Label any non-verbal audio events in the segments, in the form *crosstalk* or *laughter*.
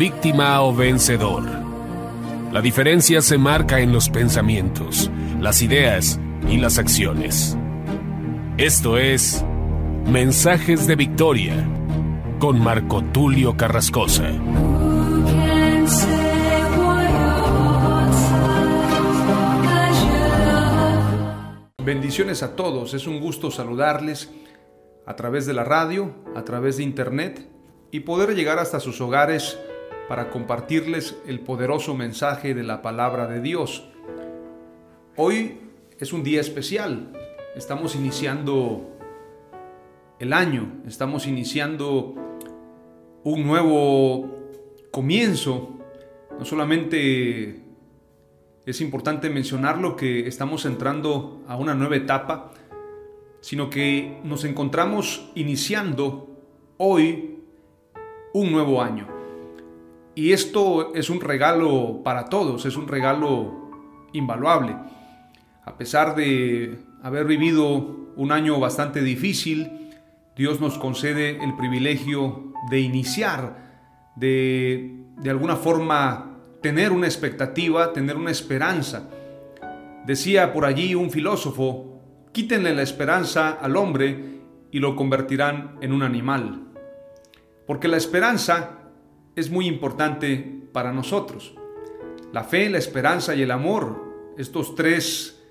Víctima o vencedor. La diferencia se marca en los pensamientos, las ideas y las acciones. Esto es Mensajes de Victoria con Marco Tulio Carrascosa. Bendiciones a todos, es un gusto saludarles a través de la radio, a través de internet y poder llegar hasta sus hogares para compartirles el poderoso mensaje de la palabra de Dios. Hoy es un día especial, estamos iniciando el año, estamos iniciando un nuevo comienzo, no solamente es importante mencionarlo que estamos entrando a una nueva etapa, sino que nos encontramos iniciando hoy un nuevo año. Y esto es un regalo para todos, es un regalo invaluable. A pesar de haber vivido un año bastante difícil, Dios nos concede el privilegio de iniciar, de, de alguna forma tener una expectativa, tener una esperanza. Decía por allí un filósofo, quítenle la esperanza al hombre y lo convertirán en un animal. Porque la esperanza es muy importante para nosotros. La fe, la esperanza y el amor, estos tres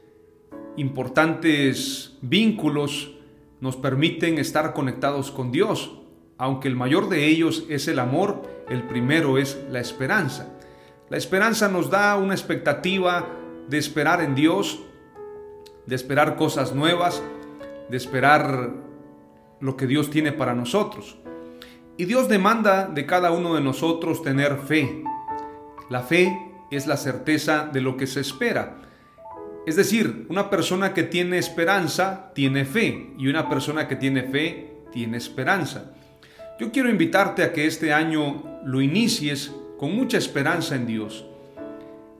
importantes vínculos nos permiten estar conectados con Dios. Aunque el mayor de ellos es el amor, el primero es la esperanza. La esperanza nos da una expectativa de esperar en Dios, de esperar cosas nuevas, de esperar lo que Dios tiene para nosotros. Y Dios demanda de cada uno de nosotros tener fe. La fe es la certeza de lo que se espera. Es decir, una persona que tiene esperanza tiene fe y una persona que tiene fe tiene esperanza. Yo quiero invitarte a que este año lo inicies con mucha esperanza en Dios.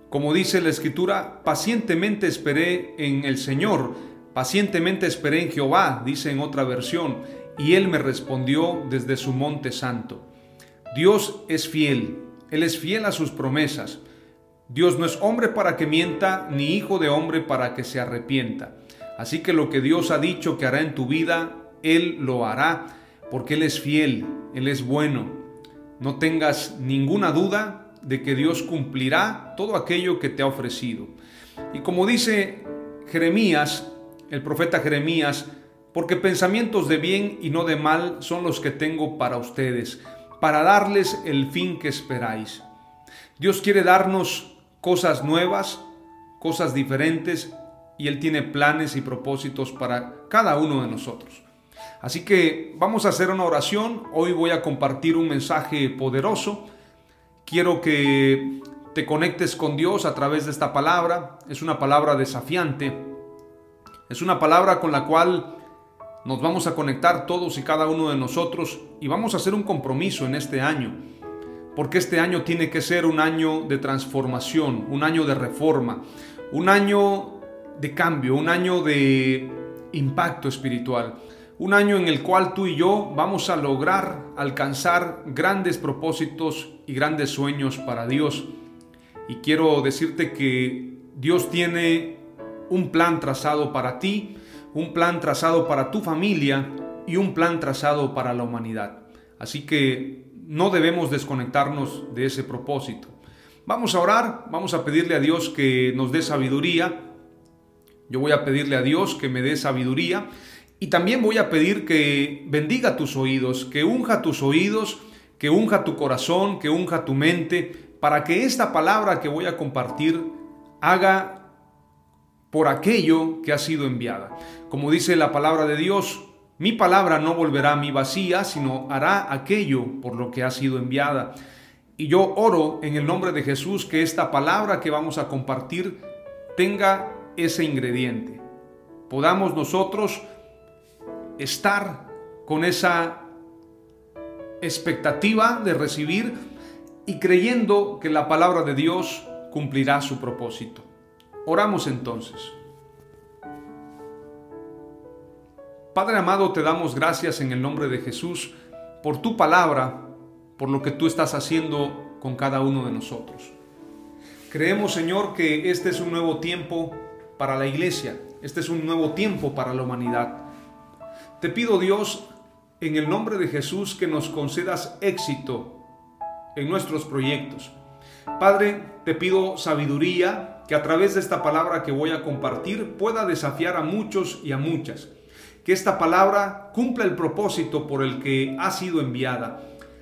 Como dice la Escritura, pacientemente esperé en el Señor, pacientemente esperé en Jehová, dice en otra versión, y Él me respondió desde su monte santo. Dios es fiel, Él es fiel a sus promesas. Dios no es hombre para que mienta, ni hijo de hombre para que se arrepienta. Así que lo que Dios ha dicho que hará en tu vida, Él lo hará, porque Él es fiel, Él es bueno. No tengas ninguna duda de que Dios cumplirá todo aquello que te ha ofrecido. Y como dice Jeremías, el profeta Jeremías, porque pensamientos de bien y no de mal son los que tengo para ustedes, para darles el fin que esperáis. Dios quiere darnos cosas nuevas, cosas diferentes, y Él tiene planes y propósitos para cada uno de nosotros. Así que vamos a hacer una oración. Hoy voy a compartir un mensaje poderoso. Quiero que te conectes con Dios a través de esta palabra. Es una palabra desafiante. Es una palabra con la cual nos vamos a conectar todos y cada uno de nosotros y vamos a hacer un compromiso en este año. Porque este año tiene que ser un año de transformación, un año de reforma, un año de cambio, un año de impacto espiritual un año en el cual tú y yo vamos a lograr alcanzar grandes propósitos y grandes sueños para Dios. Y quiero decirte que Dios tiene un plan trazado para ti, un plan trazado para tu familia y un plan trazado para la humanidad. Así que no debemos desconectarnos de ese propósito. Vamos a orar, vamos a pedirle a Dios que nos dé sabiduría. Yo voy a pedirle a Dios que me dé sabiduría y también voy a pedir que bendiga tus oídos, que unja tus oídos, que unja tu corazón, que unja tu mente, para que esta palabra que voy a compartir haga por aquello que ha sido enviada. Como dice la palabra de Dios, mi palabra no volverá a mí vacía, sino hará aquello por lo que ha sido enviada. Y yo oro en el nombre de Jesús que esta palabra que vamos a compartir tenga ese ingrediente. Podamos nosotros estar con esa expectativa de recibir y creyendo que la palabra de Dios cumplirá su propósito. Oramos entonces. Padre amado, te damos gracias en el nombre de Jesús por tu palabra, por lo que tú estás haciendo con cada uno de nosotros. Creemos, Señor, que este es un nuevo tiempo para la iglesia, este es un nuevo tiempo para la humanidad. Te pido, Dios, en el nombre de Jesús, que nos concedas éxito en nuestros proyectos. Padre, te pido sabiduría que a través de esta palabra que voy a compartir pueda desafiar a muchos y a muchas. Que esta palabra cumpla el propósito por el que ha sido enviada.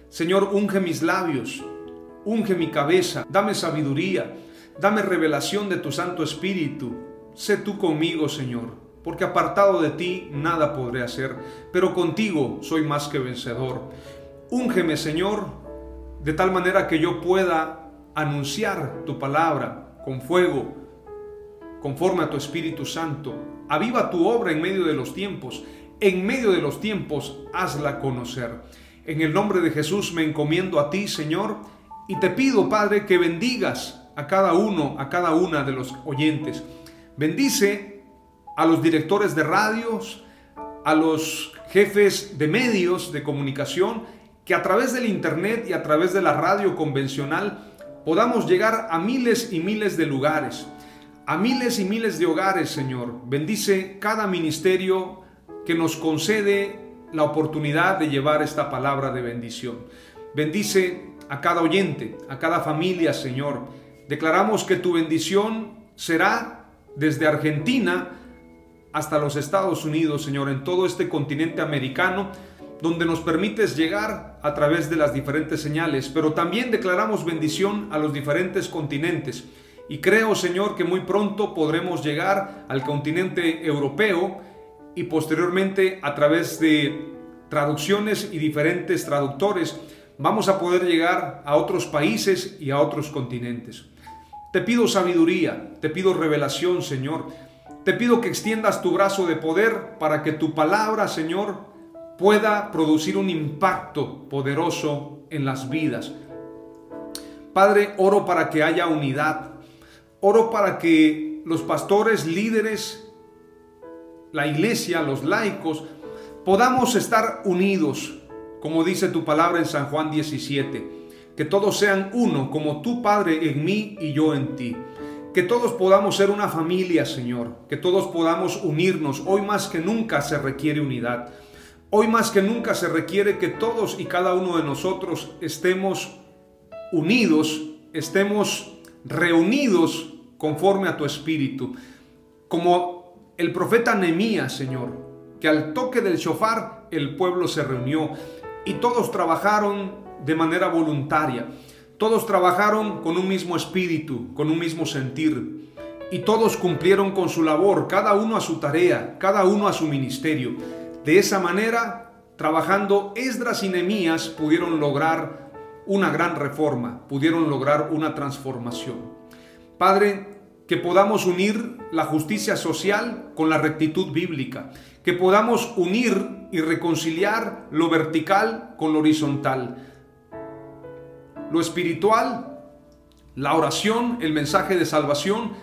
Señor, unge mis labios, unge mi cabeza, dame sabiduría, dame revelación de tu Santo Espíritu. Sé tú conmigo, Señor porque apartado de ti nada podré hacer, pero contigo soy más que vencedor. Úngeme, Señor, de tal manera que yo pueda anunciar tu palabra con fuego, conforme a tu Espíritu Santo. Aviva tu obra en medio de los tiempos. En medio de los tiempos, hazla conocer. En el nombre de Jesús me encomiendo a ti, Señor, y te pido, Padre, que bendigas a cada uno, a cada una de los oyentes. Bendice a los directores de radios, a los jefes de medios de comunicación, que a través del Internet y a través de la radio convencional podamos llegar a miles y miles de lugares, a miles y miles de hogares, Señor. Bendice cada ministerio que nos concede la oportunidad de llevar esta palabra de bendición. Bendice a cada oyente, a cada familia, Señor. Declaramos que tu bendición será desde Argentina hasta los Estados Unidos, Señor, en todo este continente americano, donde nos permites llegar a través de las diferentes señales, pero también declaramos bendición a los diferentes continentes. Y creo, Señor, que muy pronto podremos llegar al continente europeo y posteriormente a través de traducciones y diferentes traductores vamos a poder llegar a otros países y a otros continentes. Te pido sabiduría, te pido revelación, Señor, te pido que extiendas tu brazo de poder para que tu palabra, Señor, pueda producir un impacto poderoso en las vidas. Padre, oro para que haya unidad. Oro para que los pastores, líderes, la iglesia, los laicos, podamos estar unidos, como dice tu palabra en San Juan 17. Que todos sean uno, como tu Padre en mí y yo en ti. Que todos podamos ser una familia, Señor. Que todos podamos unirnos. Hoy más que nunca se requiere unidad. Hoy más que nunca se requiere que todos y cada uno de nosotros estemos unidos, estemos reunidos conforme a tu espíritu. Como el profeta Nehemías, Señor, que al toque del shofar el pueblo se reunió y todos trabajaron de manera voluntaria. Todos trabajaron con un mismo espíritu, con un mismo sentir, y todos cumplieron con su labor, cada uno a su tarea, cada uno a su ministerio. De esa manera, trabajando Esdras y Nehemías pudieron lograr una gran reforma, pudieron lograr una transformación. Padre, que podamos unir la justicia social con la rectitud bíblica, que podamos unir y reconciliar lo vertical con lo horizontal, lo espiritual, la oración, el mensaje de salvación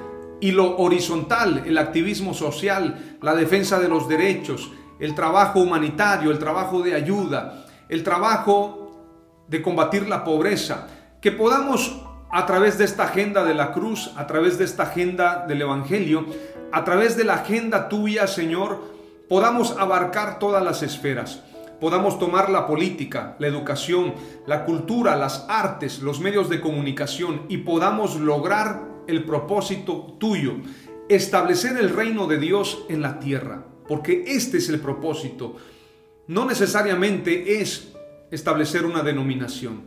y lo horizontal, el activismo social, la defensa de los derechos, el trabajo humanitario, el trabajo de ayuda, el trabajo de combatir la pobreza, que podamos a través de esta agenda de la cruz, a través de esta agenda del Evangelio, a través de la agenda tuya, Señor, podamos abarcar todas las esferas. Podamos tomar la política, la educación, la cultura, las artes, los medios de comunicación y podamos lograr el propósito tuyo, establecer el reino de Dios en la tierra, porque este es el propósito. No necesariamente es establecer una denominación.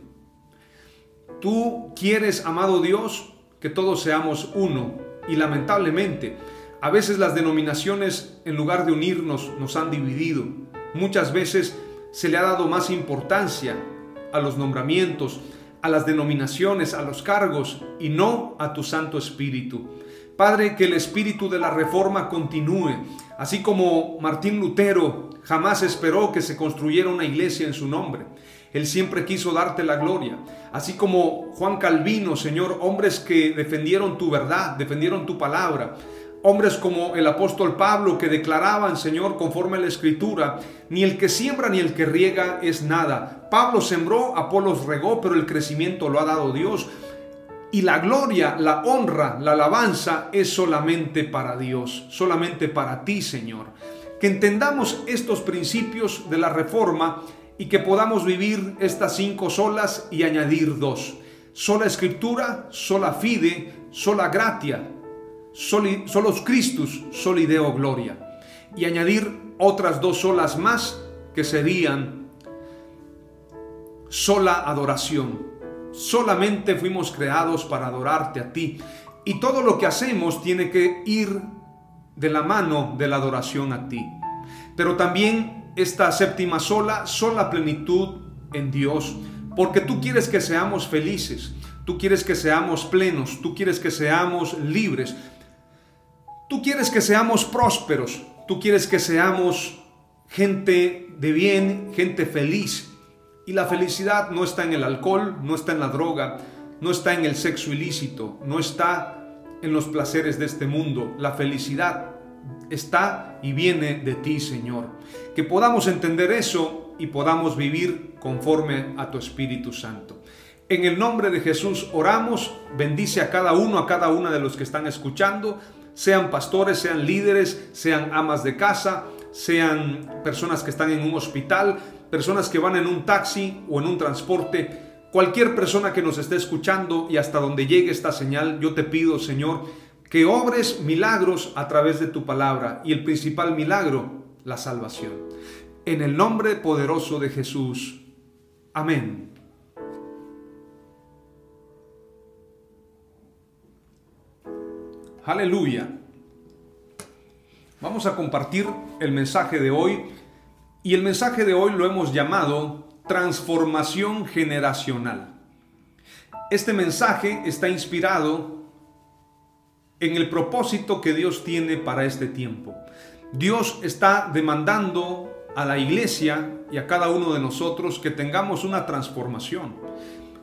Tú quieres, amado Dios, que todos seamos uno y lamentablemente a veces las denominaciones en lugar de unirnos nos han dividido. Muchas veces se le ha dado más importancia a los nombramientos, a las denominaciones, a los cargos y no a tu Santo Espíritu. Padre, que el espíritu de la reforma continúe, así como Martín Lutero jamás esperó que se construyera una iglesia en su nombre. Él siempre quiso darte la gloria. Así como Juan Calvino, Señor, hombres que defendieron tu verdad, defendieron tu palabra. Hombres como el apóstol Pablo que declaraban, Señor, conforme a la escritura, ni el que siembra ni el que riega es nada. Pablo sembró, Apolos regó, pero el crecimiento lo ha dado Dios. Y la gloria, la honra, la alabanza es solamente para Dios, solamente para ti, Señor. Que entendamos estos principios de la reforma y que podamos vivir estas cinco solas y añadir dos. Sola escritura, sola fide, sola gratia, soli, solos Christus, soli Deo gloria. Y añadir otras dos solas más que serían sola adoración. Solamente fuimos creados para adorarte a ti. Y todo lo que hacemos tiene que ir de la mano de la adoración a ti. Pero también esta séptima sola, sola plenitud en Dios. Porque tú quieres que seamos felices, tú quieres que seamos plenos, tú quieres que seamos libres, Tú quieres que seamos prósperos, tú quieres que seamos gente de bien, gente feliz. Y la felicidad no está en el alcohol, no está en la droga, no está en el sexo ilícito, no está en los placeres de este mundo. La felicidad está y viene de ti, Señor. Que podamos entender eso y podamos vivir conforme a tu Espíritu Santo. En el nombre de Jesús oramos, bendice a cada uno, a cada una de los que están escuchando sean pastores, sean líderes, sean amas de casa, sean personas que están en un hospital, personas que van en un taxi o en un transporte, cualquier persona que nos esté escuchando y hasta donde llegue esta señal, yo te pido, Señor, que obres milagros a través de tu palabra y el principal milagro, la salvación. En el nombre poderoso de Jesús. Amén. Aleluya. Vamos a compartir el mensaje de hoy y el mensaje de hoy lo hemos llamado transformación generacional. Este mensaje está inspirado en el propósito que Dios tiene para este tiempo. Dios está demandando a la iglesia y a cada uno de nosotros que tengamos una transformación.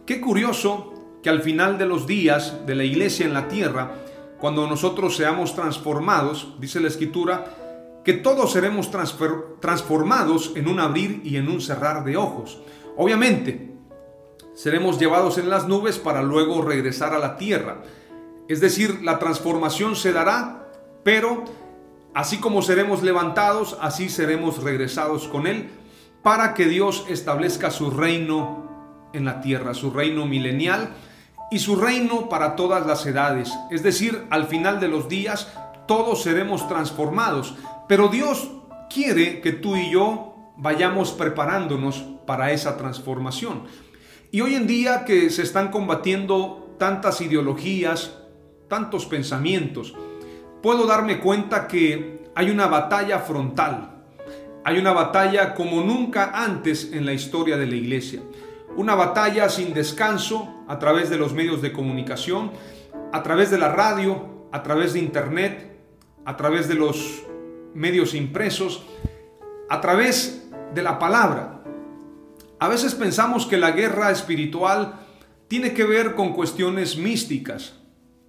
Qué curioso que al final de los días de la iglesia en la tierra, cuando nosotros seamos transformados, dice la escritura, que todos seremos transformados en un abrir y en un cerrar de ojos. Obviamente, seremos llevados en las nubes para luego regresar a la tierra. Es decir, la transformación se dará, pero así como seremos levantados, así seremos regresados con Él, para que Dios establezca su reino en la tierra, su reino milenial, y su reino para todas las edades. Es decir, al final de los días todos seremos transformados. Pero Dios quiere que tú y yo vayamos preparándonos para esa transformación. Y hoy en día que se están combatiendo tantas ideologías, tantos pensamientos, puedo darme cuenta que hay una batalla frontal. Hay una batalla como nunca antes en la historia de la iglesia. Una batalla sin descanso a través de los medios de comunicación, a través de la radio, a través de internet, a través de los medios impresos, a través de la palabra. A veces pensamos que la guerra espiritual tiene que ver con cuestiones místicas.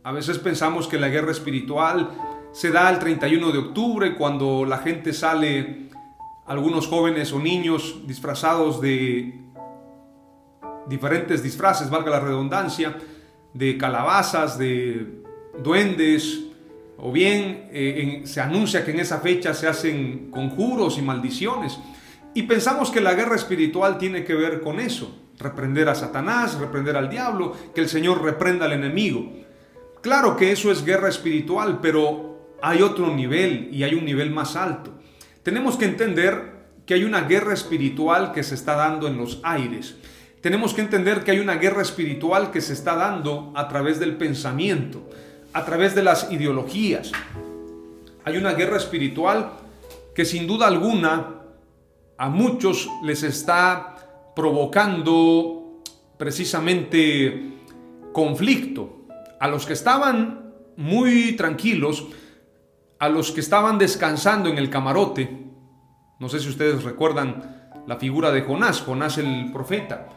A veces pensamos que la guerra espiritual se da el 31 de octubre cuando la gente sale, algunos jóvenes o niños disfrazados de diferentes disfraces, valga la redundancia, de calabazas, de duendes, o bien eh, se anuncia que en esa fecha se hacen conjuros y maldiciones. Y pensamos que la guerra espiritual tiene que ver con eso, reprender a Satanás, reprender al diablo, que el Señor reprenda al enemigo. Claro que eso es guerra espiritual, pero hay otro nivel y hay un nivel más alto. Tenemos que entender que hay una guerra espiritual que se está dando en los aires tenemos que entender que hay una guerra espiritual que se está dando a través del pensamiento, a través de las ideologías. Hay una guerra espiritual que sin duda alguna a muchos les está provocando precisamente conflicto. A los que estaban muy tranquilos, a los que estaban descansando en el camarote, no sé si ustedes recuerdan la figura de Jonás, Jonás el profeta,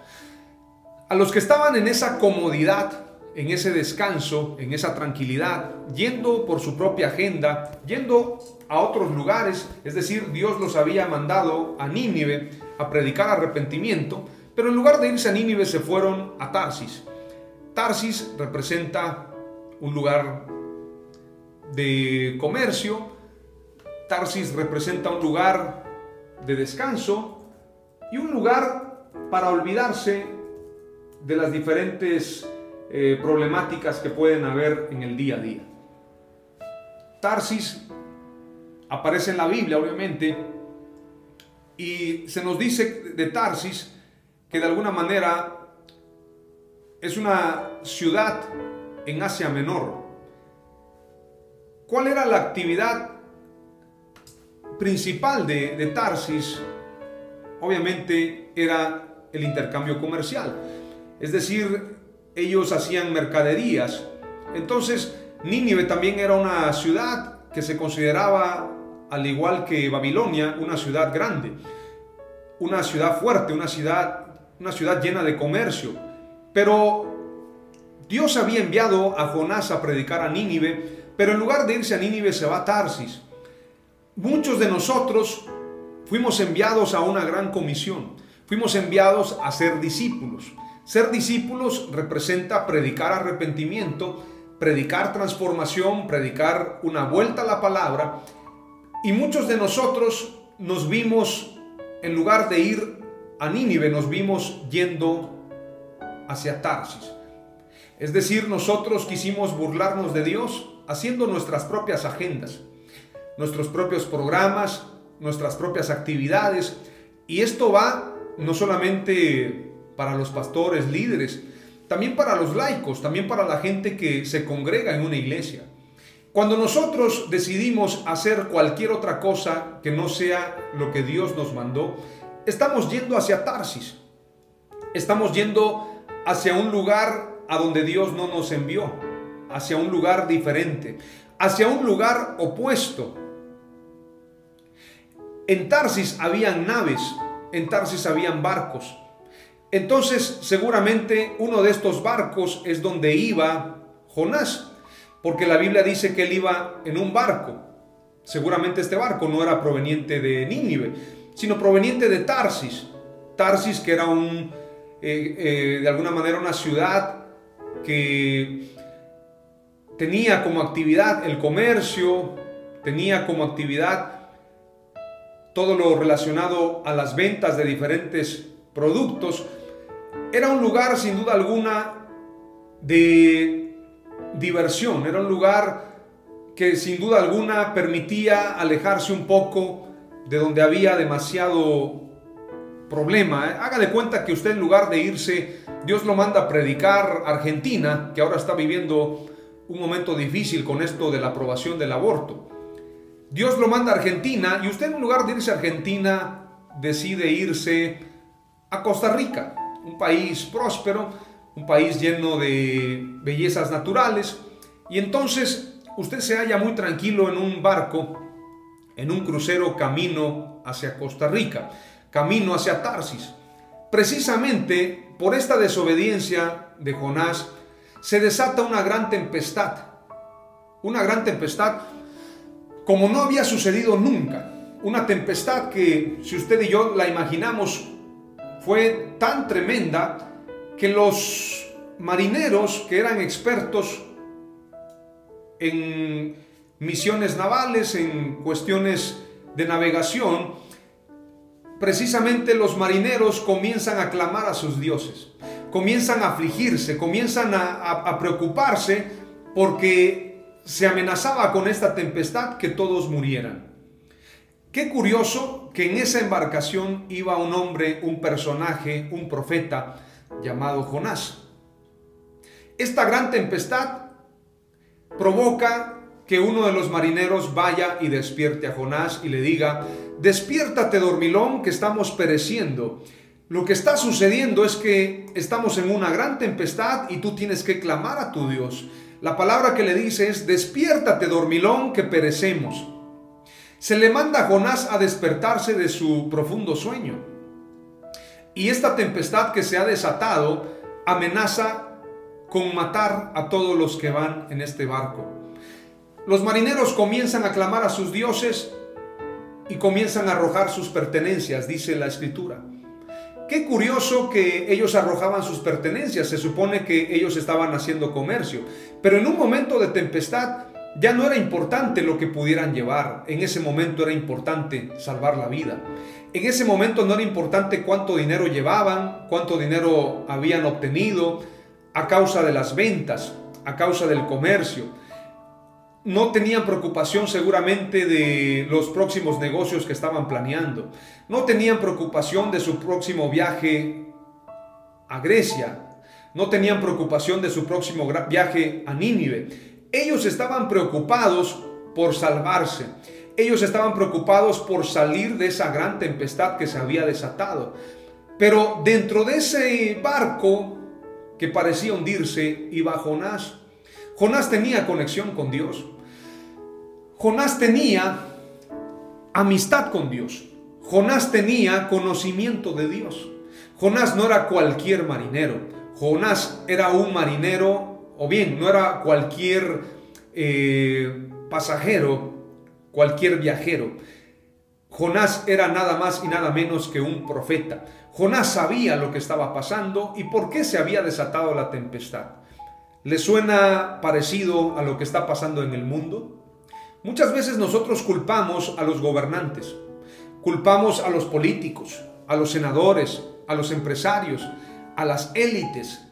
a los que estaban en esa comodidad, en ese descanso, en esa tranquilidad, yendo por su propia agenda, yendo a otros lugares, es decir, Dios los había mandado a Nínive a predicar arrepentimiento, pero en lugar de irse a Nínive se fueron a Tarsis. Tarsis representa un lugar de comercio, Tarsis representa un lugar de descanso y un lugar para olvidarse de las diferentes eh, problemáticas que pueden haber en el día a día. Tarsis aparece en la Biblia, obviamente, y se nos dice de Tarsis que de alguna manera es una ciudad en Asia Menor. ¿Cuál era la actividad principal de, de Tarsis? Obviamente era el intercambio comercial. Es decir, ellos hacían mercaderías. Entonces, Nínive también era una ciudad que se consideraba, al igual que Babilonia, una ciudad grande, una ciudad fuerte, una ciudad, una ciudad llena de comercio. Pero Dios había enviado a Jonás a predicar a Nínive, pero en lugar de irse a Nínive se va a Tarsis. Muchos de nosotros fuimos enviados a una gran comisión, fuimos enviados a ser discípulos. Ser discípulos representa predicar arrepentimiento, predicar transformación, predicar una vuelta a la palabra. Y muchos de nosotros nos vimos, en lugar de ir a Nínive, nos vimos yendo hacia Tarsis. Es decir, nosotros quisimos burlarnos de Dios haciendo nuestras propias agendas, nuestros propios programas, nuestras propias actividades. Y esto va no solamente para los pastores, líderes, también para los laicos, también para la gente que se congrega en una iglesia. Cuando nosotros decidimos hacer cualquier otra cosa que no sea lo que Dios nos mandó, estamos yendo hacia Tarsis. Estamos yendo hacia un lugar a donde Dios no nos envió, hacia un lugar diferente, hacia un lugar opuesto. En Tarsis habían naves, en Tarsis habían barcos, entonces seguramente uno de estos barcos es donde iba Jonás, porque la Biblia dice que él iba en un barco. Seguramente este barco no era proveniente de Nínive, sino proveniente de Tarsis. Tarsis que era un, eh, eh, de alguna manera una ciudad que tenía como actividad el comercio, tenía como actividad todo lo relacionado a las ventas de diferentes productos, era un lugar sin duda alguna de diversión, era un lugar que sin duda alguna permitía alejarse un poco de donde había demasiado problema. Haga de cuenta que usted en lugar de irse, Dios lo manda a predicar Argentina, que ahora está viviendo un momento difícil con esto de la aprobación del aborto. Dios lo manda a Argentina y usted en lugar de irse a Argentina decide irse a Costa Rica un país próspero, un país lleno de bellezas naturales, y entonces usted se halla muy tranquilo en un barco, en un crucero camino hacia Costa Rica, camino hacia Tarsis. Precisamente por esta desobediencia de Jonás se desata una gran tempestad, una gran tempestad como no había sucedido nunca, una tempestad que si usted y yo la imaginamos fue tan tremenda que los marineros que eran expertos en misiones navales, en cuestiones de navegación, precisamente los marineros comienzan a clamar a sus dioses, comienzan a afligirse, comienzan a, preocuparse porque se amenazaba con esta tempestad que todos murieran. Qué curioso que en esa embarcación iba un hombre, un personaje, un profeta llamado Jonás. Esta gran tempestad provoca que uno de los marineros vaya y despierte a Jonás y le diga, despiértate dormilón que estamos pereciendo. Lo que está sucediendo es que estamos en una gran tempestad y tú tienes que clamar a tu Dios. La palabra que le dice es, despiértate dormilón que perecemos. Se le manda a Jonás a despertarse de su profundo sueño. Y esta tempestad que se ha desatado amenaza con matar a todos los que van en este barco. Los marineros comienzan a clamar a sus dioses y comienzan a arrojar sus pertenencias, dice la escritura. Qué curioso que ellos arrojaban sus pertenencias, se supone que ellos estaban haciendo comercio, pero en un momento de tempestad ya no era importante lo que pudieran llevar, en ese momento era importante salvar la vida. En ese momento no era importante cuánto dinero llevaban, cuánto dinero habían obtenido a causa de las ventas, a causa del comercio. No tenían preocupación seguramente de los próximos negocios que estaban planeando. No tenían preocupación de su próximo viaje a Grecia. No tenían preocupación de su próximo viaje a Nínive. Ellos estaban preocupados por salvarse. Ellos estaban preocupados por salir de esa gran tempestad que se había desatado. Pero dentro de ese barco que parecía hundirse iba Jonás. Jonás tenía conexión con Dios. Jonás tenía amistad con Dios. Jonás tenía conocimiento de Dios. Jonás no era cualquier marinero. Jonás era un marinero, o bien, no era cualquier eh, pasajero cualquier viajero. Jonás era nada más y nada menos que un profeta. Jonás sabía lo que estaba pasando y por qué se había desatado la tempestad. ¿Le suena parecido a lo que está pasando en el mundo? Muchas veces nosotros culpamos a los gobernantes, culpamos a los políticos, a los senadores, a los empresarios, a las élites,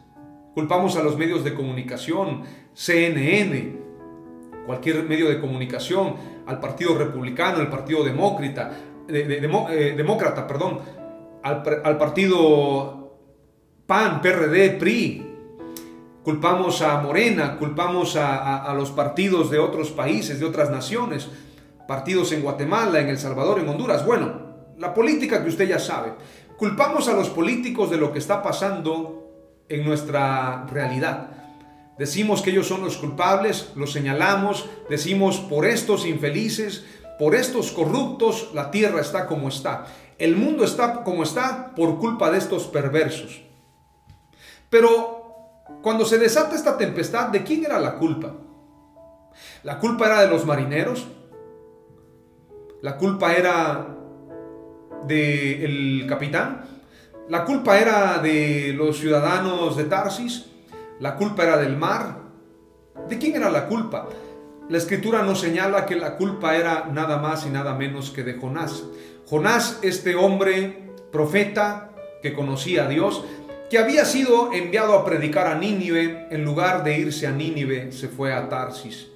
culpamos a los medios de comunicación, CNN, cualquier medio de comunicación, al Partido Republicano, al Partido Demócrata, eh, demócrata, perdón, al, Partido PAN, PRD, PRI. Culpamos a Morena, culpamos a, los partidos de otros países, de otras naciones, partidos en Guatemala, en El Salvador, en Honduras. Bueno, la política que usted ya sabe. Culpamos a los políticos de lo que está pasando en nuestra realidad. Decimos que ellos son los culpables, los señalamos, decimos por estos infelices, por estos corruptos, la tierra está como está. El mundo está como está por culpa de estos perversos. Pero cuando se desata esta tempestad, ¿de quién era la culpa? ¿La culpa era de los marineros? ¿La culpa era del capitán? ¿La culpa era de los ciudadanos de Tarsis? ¿La culpa era del mar? ¿De quién era la culpa? La escritura nos señala que la culpa era nada más y nada menos que de Jonás. Jonás, este hombre profeta que conocía a Dios, que había sido enviado a predicar a Nínive, en lugar de irse a Nínive, se fue a Tarsis.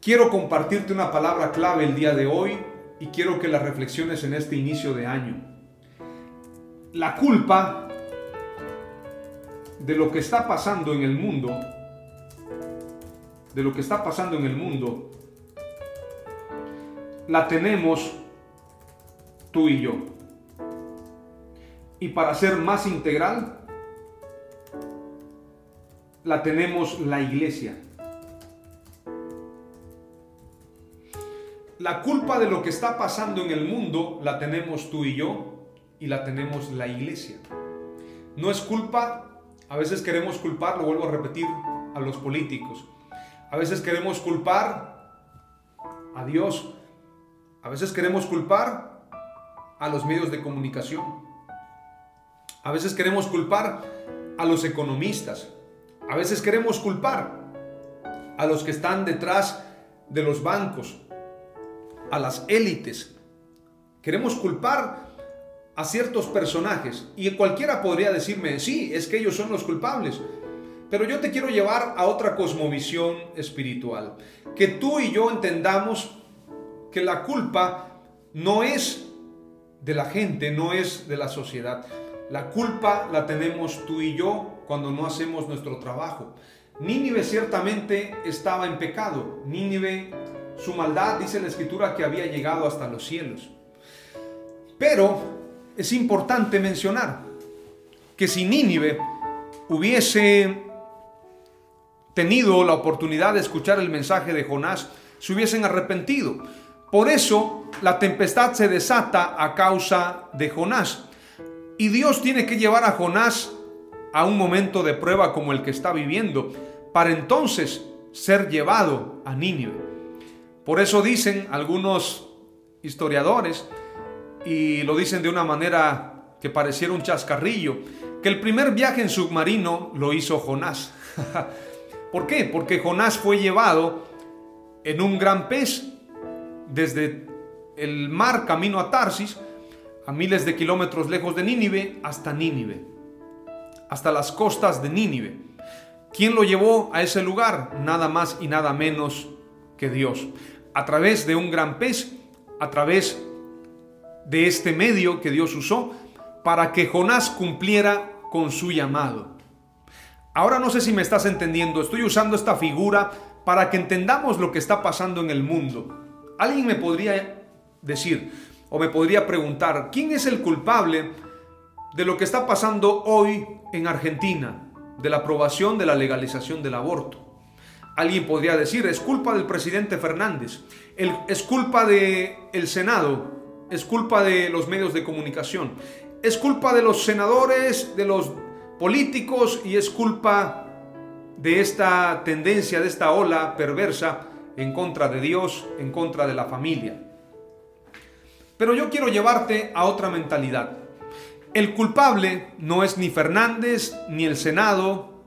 Quiero compartirte una palabra clave el día de hoy y quiero que la reflexiones en este inicio de año. La culpa de lo que está pasando en el mundo, de lo que está pasando en el mundo, la tenemos tú y yo. Y para ser más integral, la tenemos la iglesia. La culpa de lo que está pasando en el mundo la tenemos tú y yo y la tenemos la iglesia. No es culpa a veces queremos culpar, lo vuelvo a repetir, a los políticos. A veces queremos culpar a Dios. A veces queremos culpar a los medios de comunicación. A veces queremos culpar a los economistas. A veces queremos culpar a los que están detrás de los bancos, a las élites. Queremos culpar a ciertos personajes y cualquiera podría decirme, sí, es que ellos son los culpables. Pero yo te quiero llevar a otra cosmovisión espiritual. Que tú y yo entendamos que la culpa no es de la gente, no es de la sociedad. La culpa la tenemos tú y yo cuando no hacemos nuestro trabajo. Nínive ciertamente estaba en pecado. Nínive, su maldad, dice la escritura, que había llegado hasta los cielos. Pero es importante mencionar que si Nínive hubiese tenido la oportunidad de escuchar el mensaje de Jonás, se hubiesen arrepentido. Por eso la tempestad se desata a causa de Jonás. Y Dios tiene que llevar a Jonás a un momento de prueba como el que está viviendo, para entonces ser llevado a Nínive. Por eso dicen algunos historiadores, y lo dicen de una manera que pareciera un chascarrillo, que el primer viaje en submarino lo hizo Jonás. *laughs* ¿Por qué? Porque Jonás fue llevado en un gran pez desde el mar camino a Tarsis, a miles de kilómetros lejos de Nínive, hasta Nínive, hasta las costas de Nínive. ¿Quién lo llevó a ese lugar? Nada más y nada menos que Dios. A través de un gran pez, a través de este medio que Dios usó para que Jonás cumpliera con su llamado. Ahora no sé si me estás entendiendo, estoy usando esta figura para que entendamos lo que está pasando en el mundo. Alguien me podría decir o me podría preguntar, ¿quién es el culpable de lo que está pasando hoy en Argentina, de la aprobación de la legalización del aborto? Alguien podría decir, es culpa del presidente Fernández, es culpa del Senado, es culpa de los medios de comunicación, es culpa de los senadores, de los políticos y es culpa de esta tendencia, de esta ola perversa en contra de Dios, en contra de la familia. Pero yo quiero llevarte a otra mentalidad. El culpable no es ni Fernández, ni el Senado,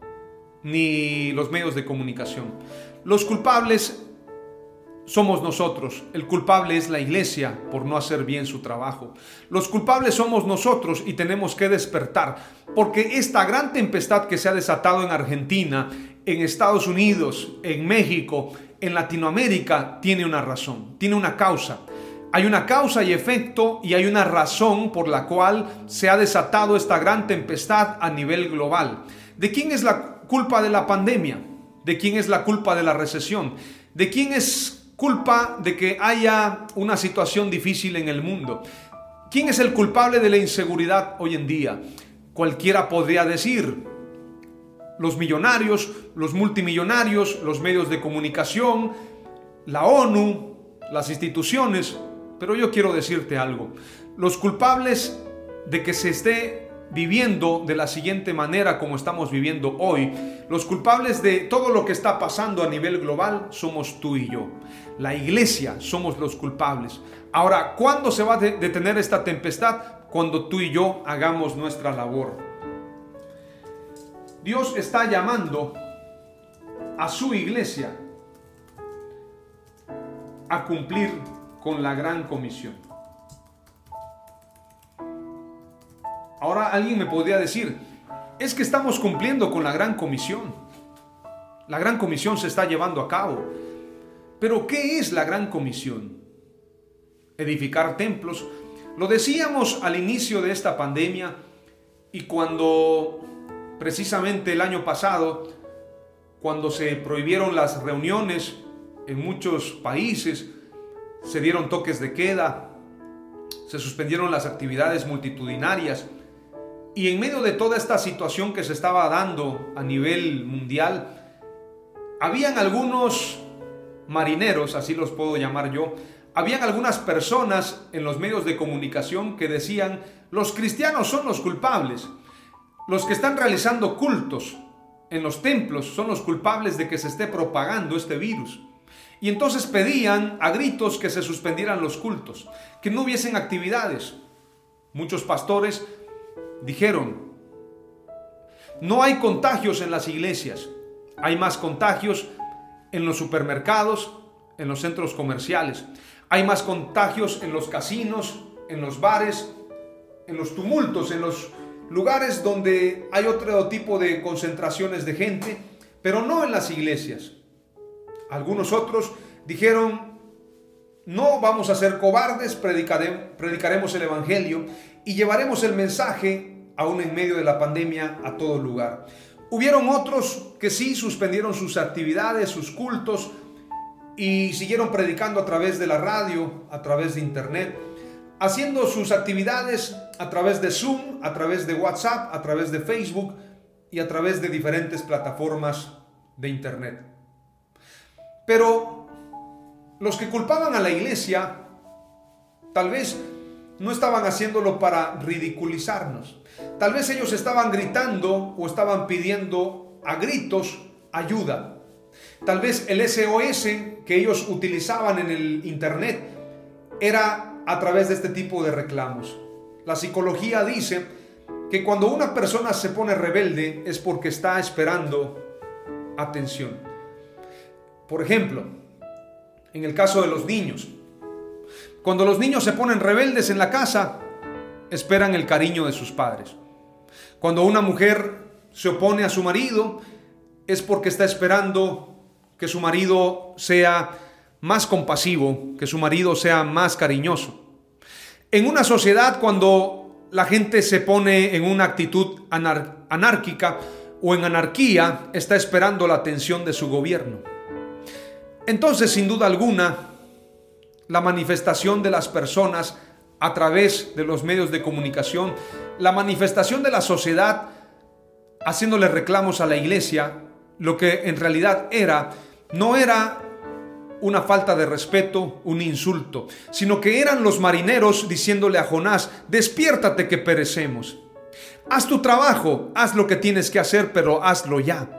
ni los medios de comunicación. Los culpables somos nosotros. El culpable es la iglesia por no hacer bien su trabajo. Los culpables somos nosotros y tenemos que despertar. Porque esta gran tempestad que se ha desatado en Argentina, en Estados Unidos, en México, en Latinoamérica tiene una razón, tiene una causa. Hay una causa y efecto y hay una razón por la cual se ha desatado esta gran tempestad a nivel global. ¿De quién es la culpa de la pandemia? ¿De quién es la culpa de la recesión? ¿De quién es culpa de que haya una situación difícil en el mundo? ¿Quién es el culpable de la inseguridad hoy en día? Cualquiera podría decir, los millonarios, los multimillonarios, los medios de comunicación, la ONU, las instituciones. Pero yo quiero decirte algo. Los culpables de que se esté viviendo de la siguiente manera como estamos viviendo hoy, los culpables de todo lo que está pasando a nivel global somos tú y yo. La iglesia somos los culpables. Ahora, ¿cuándo se va a detener esta tempestad? Cuando tú y yo hagamos nuestra labor. Dios está llamando a su iglesia a cumplir con la gran comisión. Ahora alguien me podría decir, es que estamos cumpliendo con la gran comisión. La gran comisión se está llevando a cabo. Pero ¿qué es la gran comisión? Edificar templos. Lo decíamos al inicio de esta pandemia y cuando precisamente el año pasado, cuando se prohibieron las reuniones en muchos países, se dieron toques de queda, se suspendieron las actividades multitudinarias y en medio de toda esta situación que se estaba dando a nivel mundial, habían algunos marineros, así los puedo llamar yo, habían algunas personas en los medios de comunicación que decían, los cristianos son los culpables. Los que están realizando cultos en los templos son los culpables de que se esté propagando este virus. Y entonces pedían a gritos que se suspendieran los cultos, que no hubiesen actividades. Muchos pastores dijeron, no hay contagios en las iglesias, hay más contagios en los supermercados, en los centros comerciales, hay más contagios en los casinos, en los bares, en los tumultos, en los lugares donde hay otro tipo de concentraciones de gente, pero no en las iglesias. Algunos otros dijeron, no vamos a ser cobardes, predicaremos el Evangelio y llevaremos el mensaje, aún en medio de la pandemia, a todo lugar. Hubieron otros que sí suspendieron sus actividades, sus cultos y siguieron predicando a través de la radio, a través de internet. haciendo sus actividades a través de Zoom, a través de WhatsApp, a través de Facebook y a través de diferentes plataformas de Internet. Pero los que culpaban a la iglesia tal vez no estaban haciéndolo para ridiculizarnos. Tal vez ellos estaban gritando o estaban pidiendo a gritos ayuda. Tal vez el SOS que ellos utilizaban en el Internet era a través de este tipo de reclamos. La psicología dice que cuando una persona se pone rebelde es porque está esperando atención. Por ejemplo, en el caso de los niños, cuando los niños se ponen rebeldes en la casa, esperan el cariño de sus padres. Cuando una mujer se opone a su marido, es porque está esperando que su marido sea más compasivo, que su marido sea más cariñoso. En una sociedad cuando la gente se pone en una actitud anárquica o en anarquía, está esperando la atención de su gobierno. Entonces, sin duda alguna, la manifestación de las personas a través de los medios de comunicación, la manifestación de la sociedad haciéndole reclamos a la iglesia, lo que en realidad era, no era una falta de respeto, un insulto, sino que eran los marineros diciéndole a Jonás, despiértate que perecemos. Haz tu trabajo, haz lo que tienes que hacer, pero hazlo ya.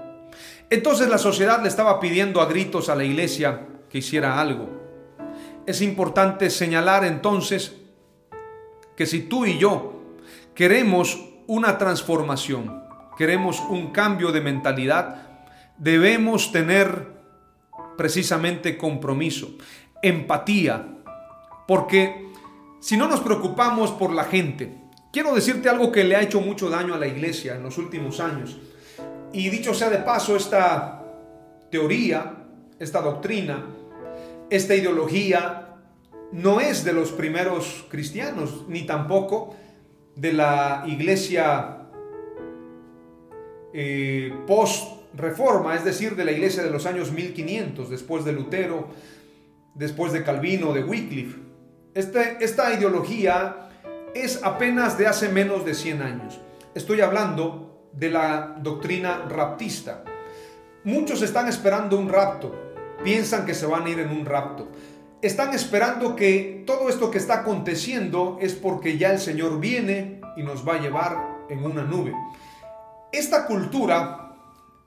Entonces la sociedad le estaba pidiendo a gritos a la iglesia que hiciera algo. Es importante señalar entonces que si tú y yo queremos una transformación, queremos un cambio de mentalidad, debemos tener precisamente compromiso, empatía, porque si no nos preocupamos por la gente, quiero decirte algo que le ha hecho mucho daño a la iglesia en los últimos años. Y dicho sea de paso, esta teoría, esta doctrina, esta ideología no es de los primeros cristianos, ni tampoco de la iglesia eh, post reforma, es decir, de la iglesia de los años 1500, después de Lutero, después de Calvino, de Wycliffe. Este, esta ideología es apenas de hace menos de 100 años. Estoy hablando de la doctrina raptista. Muchos están esperando un rapto, piensan que se van a ir en un rapto. Están esperando que todo esto que está aconteciendo es porque ya el Señor viene y nos va a llevar en una nube. Esta cultura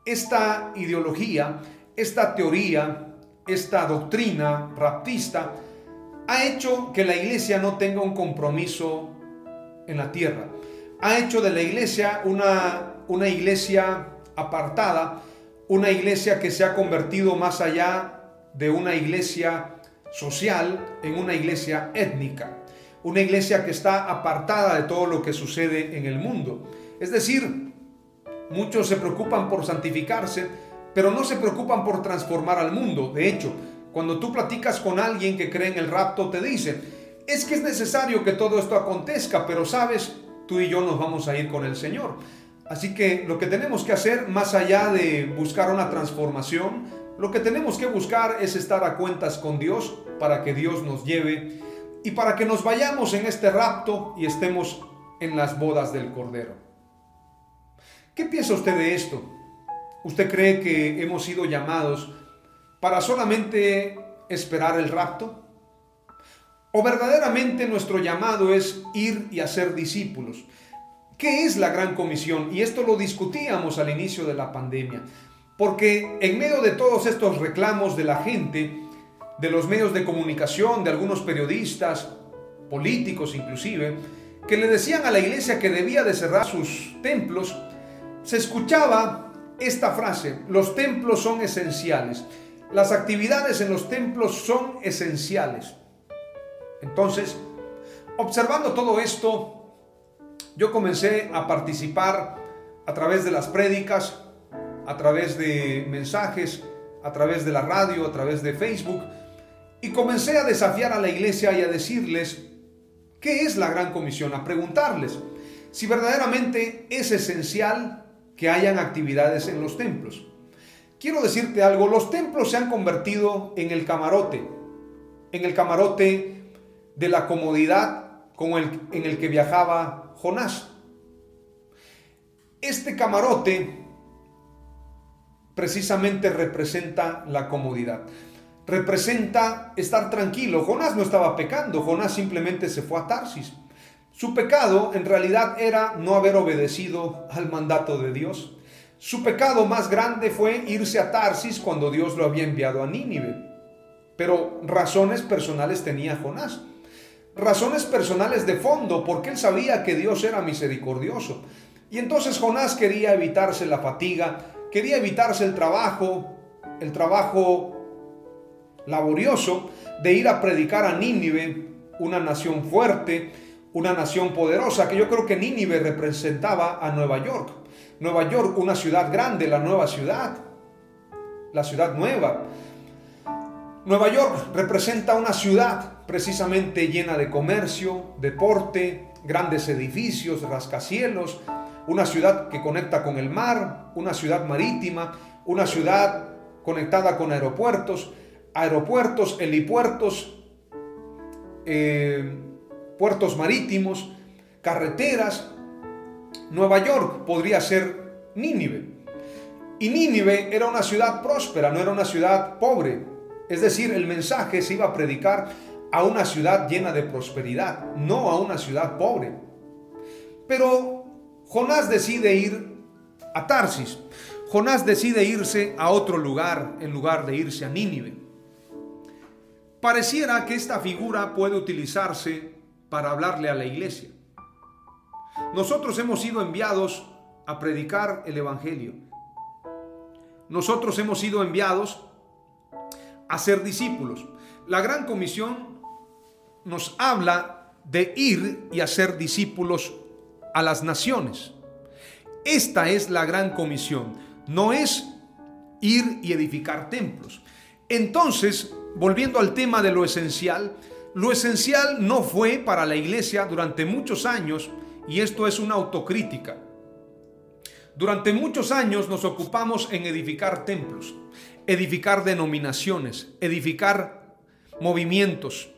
esta ideología, esta teoría, esta doctrina raptista ha hecho que la iglesia no tenga un compromiso en la tierra. Ha hecho de la iglesia una, una iglesia apartada, una iglesia que se ha convertido más allá de una iglesia social en una iglesia étnica, una iglesia que está apartada de todo lo que sucede en el mundo. Es decir, Muchos se preocupan por santificarse, pero no se preocupan por transformar al mundo. De hecho, cuando tú platicas con alguien que cree en el rapto, te dice, es que es necesario que todo esto acontezca, pero sabes, tú y yo nos vamos a ir con el Señor. Así que lo que tenemos que hacer, más allá de buscar una transformación, lo que tenemos que buscar es estar a cuentas con Dios para que Dios nos lleve y para que nos vayamos en este rapto y estemos en las bodas del Cordero. ¿Qué piensa usted de esto? ¿Usted cree que hemos sido llamados para solamente esperar el rapto? ¿O verdaderamente nuestro llamado es ir y hacer discípulos? ¿Qué es la gran comisión? Y esto lo discutíamos al inicio de la pandemia. Porque en medio de todos estos reclamos de la gente, de los medios de comunicación, de algunos periodistas, políticos inclusive, que le decían a la iglesia que debía de cerrar sus templos, se escuchaba esta frase, los templos son esenciales, las actividades en los templos son esenciales. Entonces, observando todo esto, yo comencé a participar a través de las prédicas, a través de mensajes, a través de la radio, a través de Facebook, y comencé a desafiar a la iglesia y a decirles, ¿qué es la gran comisión? A preguntarles si verdaderamente es esencial que hayan actividades en los templos. Quiero decirte algo, los templos se han convertido en el camarote, en el camarote de la comodidad, con el, en el que viajaba Jonás. Este camarote precisamente representa la comodidad. Representa estar tranquilo. Jonás no estaba pecando, Jonás simplemente se fue a Tarsis. Su pecado en realidad era no haber obedecido al mandato de Dios. Su pecado más grande fue irse a Tarsis cuando Dios lo había enviado a Nínive. Pero razones personales tenía Jonás. Razones personales de fondo, porque él sabía que Dios era misericordioso. Y entonces Jonás quería evitarse la fatiga, quería evitarse el trabajo, el trabajo laborioso de ir a predicar a Nínive, una nación fuerte, una nación poderosa, que yo creo que Nínive representaba a Nueva York. Nueva York, una ciudad grande, la nueva ciudad, la ciudad nueva. Nueva York representa una ciudad precisamente llena de comercio, deporte, grandes edificios, rascacielos, una ciudad que conecta con el mar, una ciudad marítima, una ciudad conectada con aeropuertos, aeropuertos, helipuertos, eh, puertos marítimos, carreteras. Nueva York podría ser Nínive. Y Nínive era una ciudad próspera, no era una ciudad pobre. Es decir, el mensaje se iba a predicar a una ciudad llena de prosperidad, no a una ciudad pobre. Pero Jonás decide ir a Tarsis. Jonás decide irse a otro lugar en lugar de irse a Nínive. Pareciera que esta figura puede utilizarse para hablarle a la iglesia. Nosotros hemos sido enviados a predicar el Evangelio. Nosotros hemos sido enviados a ser discípulos. La gran comisión nos habla de ir y hacer discípulos a las naciones. Esta es la gran comisión. No es ir y edificar templos. Entonces, volviendo al tema de lo esencial, lo esencial no fue para la iglesia durante muchos años, y esto es una autocrítica. Durante muchos años nos ocupamos en edificar templos, edificar denominaciones, edificar movimientos,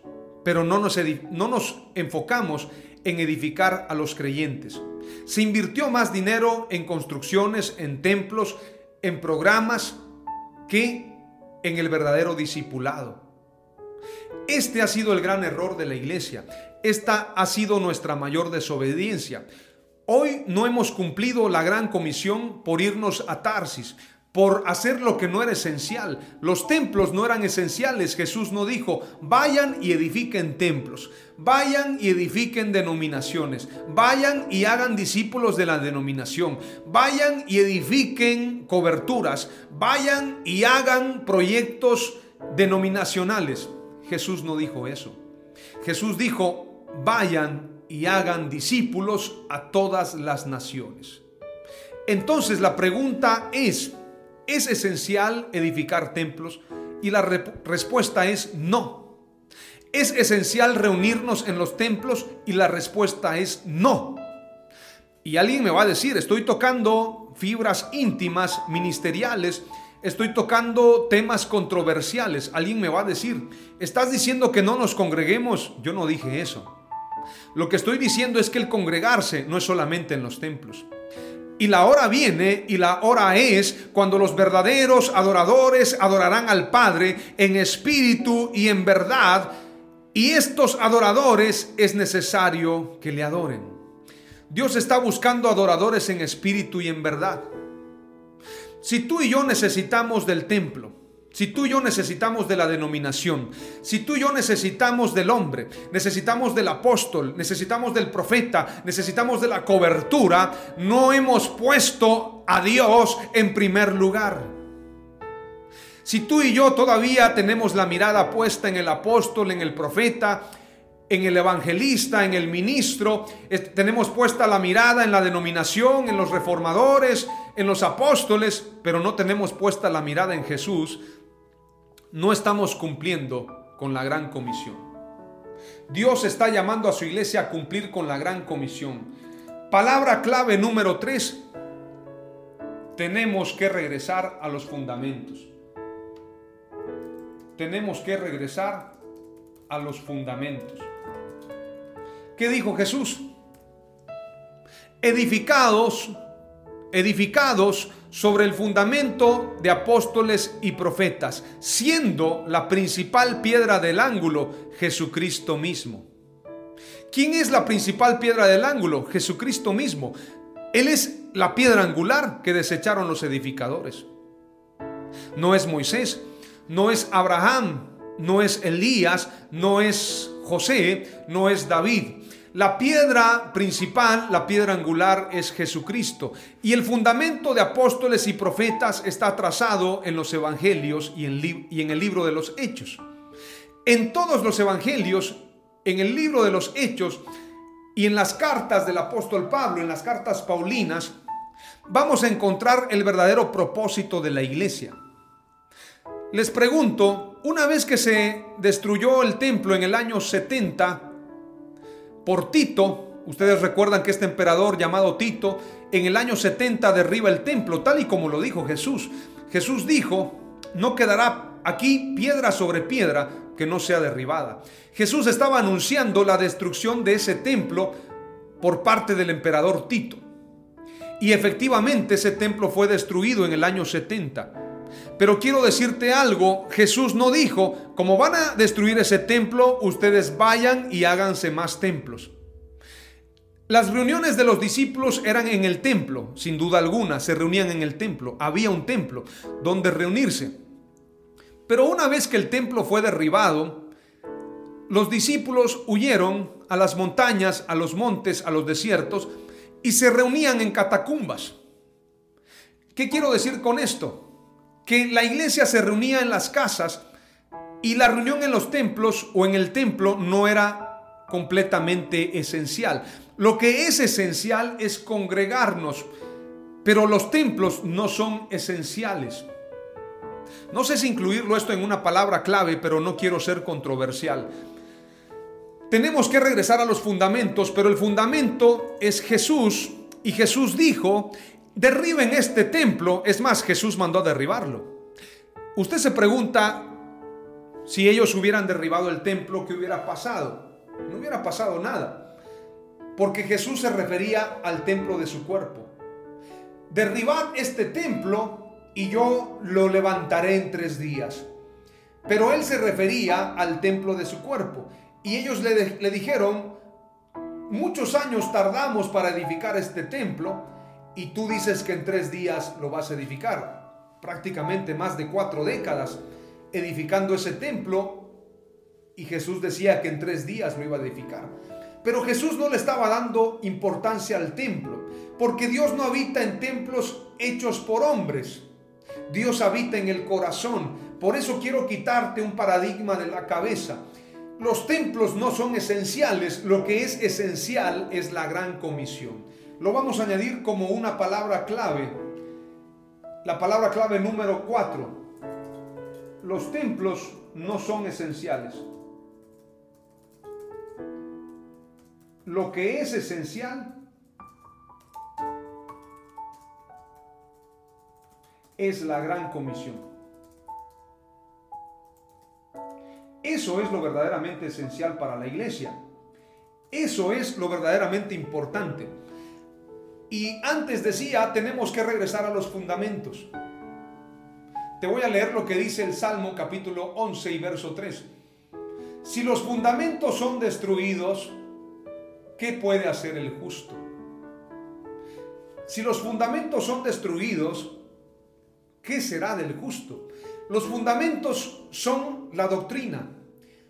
pero no nos, no nos enfocamos en edificar a los creyentes. Se invirtió más dinero en construcciones, en templos, en programas, que en el verdadero discipulado. Este ha sido el gran error de la iglesia. Esta ha sido nuestra mayor desobediencia. Hoy no hemos cumplido la gran comisión por irnos a Tarsis, por hacer lo que no era esencial. Los templos no eran esenciales. Jesús no dijo, vayan y edifiquen templos, vayan y edifiquen denominaciones, vayan y hagan discípulos de la denominación, vayan y edifiquen coberturas, vayan y hagan proyectos denominacionales. Jesús no dijo eso. Jesús dijo, vayan y hagan discípulos a todas las naciones. Entonces la pregunta es, ¿Es esencial edificar templos? Y la respuesta es no. ¿Es esencial reunirnos en los templos? Y la respuesta es no. Y alguien me va a decir, estoy tocando fibras íntimas, ministeriales, estoy tocando temas controversiales. Alguien me va a decir, ¿estás diciendo que no nos congreguemos? Yo no dije eso. Lo que estoy diciendo es que el congregarse no es solamente en los templos. Y la hora viene y la hora es cuando los verdaderos adoradores adorarán al Padre en espíritu y en verdad. Y estos adoradores es necesario que le adoren. Dios está buscando adoradores en espíritu y en verdad. Si tú y yo necesitamos del templo, si tú y yo necesitamos de la denominación, si tú y yo necesitamos del hombre, necesitamos del apóstol, necesitamos del profeta, necesitamos de la cobertura, no hemos puesto a Dios en primer lugar. Si tú y yo todavía tenemos la mirada puesta en el apóstol, en el profeta, en el evangelista, en el ministro, tenemos puesta la mirada en la denominación, en los reformadores, en los apóstoles, pero no tenemos puesta la mirada en Jesús, no estamos cumpliendo con la gran comisión. Dios está llamando a su iglesia a cumplir con la gran comisión. Palabra clave número 3. Tenemos que regresar a los fundamentos. Tenemos que regresar a los fundamentos. ¿Qué dijo Jesús? Edificados, edificados sobre el fundamento de apóstoles y profetas, siendo la principal piedra del ángulo Jesucristo mismo. ¿Quién es la principal piedra del ángulo? Jesucristo mismo. Él es la piedra angular que desecharon los edificadores. No es Moisés, no es Abraham, no es Elías, no es José, no es David. La piedra principal, la piedra angular es Jesucristo. Y el fundamento de apóstoles y profetas está trazado en los evangelios y en, el libro de los hechos. En todos los evangelios, en el libro de los hechos y en las cartas del apóstol Pablo, en las cartas paulinas, vamos a encontrar el verdadero propósito de la iglesia. Les pregunto, una vez que se destruyó el templo en el año 70 por Tito, ustedes recuerdan que este emperador llamado Tito en el año 70 derriba el templo, tal y como lo dijo Jesús. Jesús dijo, no quedará aquí piedra sobre piedra que no sea derribada. Jesús estaba anunciando la destrucción de ese templo por parte del emperador Tito. Y efectivamente ese templo fue destruido en el año 70. Pero quiero decirte algo, Jesús no dijo, como van a destruir ese templo, ustedes vayan y háganse más templos. Las reuniones de los discípulos eran en el templo, sin duda alguna, se reunían en el templo, había un templo donde reunirse. Pero una vez que el templo fue derribado, los discípulos huyeron a las montañas, a los montes, a los desiertos y se reunían en catacumbas. ¿Qué quiero decir con esto? Que la iglesia se reunía en las casas y la reunión en los templos o en el templo no era completamente esencial. Lo que es esencial es congregarnos, pero los templos no son esenciales. No sé si incluirlo esto en una palabra clave, pero no quiero ser controversial. Tenemos que regresar a los fundamentos, pero el fundamento es Jesús y Jesús dijo derriben este templo. Es más, Jesús mandó derribarlo. Usted se pregunta si ellos hubieran derribado el templo, ¿qué hubiera pasado? No hubiera pasado nada. Porque Jesús se refería al templo de su cuerpo. Derribad este templo y yo lo levantaré en tres días. Pero él se refería al templo de su cuerpo. Y ellos le dijeron, muchos años tardamos para edificar este templo y tú dices que en tres días lo vas a edificar. Prácticamente más de cuatro décadas edificando ese templo y Jesús decía que en tres días lo iba a edificar. Pero Jesús no le estaba dando importancia al templo, porque Dios no habita en templos hechos por hombres. Dios habita en el corazón. Por eso quiero quitarte un paradigma de la cabeza. Los templos no son esenciales, lo que es esencial es la gran comisión lo vamos a añadir como una palabra clave. La palabra clave número 4. Los templos no son esenciales. Lo que es esencial es la gran comisión. Eso es lo verdaderamente esencial para la iglesia. Eso es lo verdaderamente importante. Y antes decía, tenemos que regresar a los fundamentos. Te voy a leer lo que dice el Salmo capítulo 11 y verso 3. Si los fundamentos son destruidos, ¿qué puede hacer el justo? Si los fundamentos son destruidos, ¿qué será del justo? Los fundamentos son la doctrina.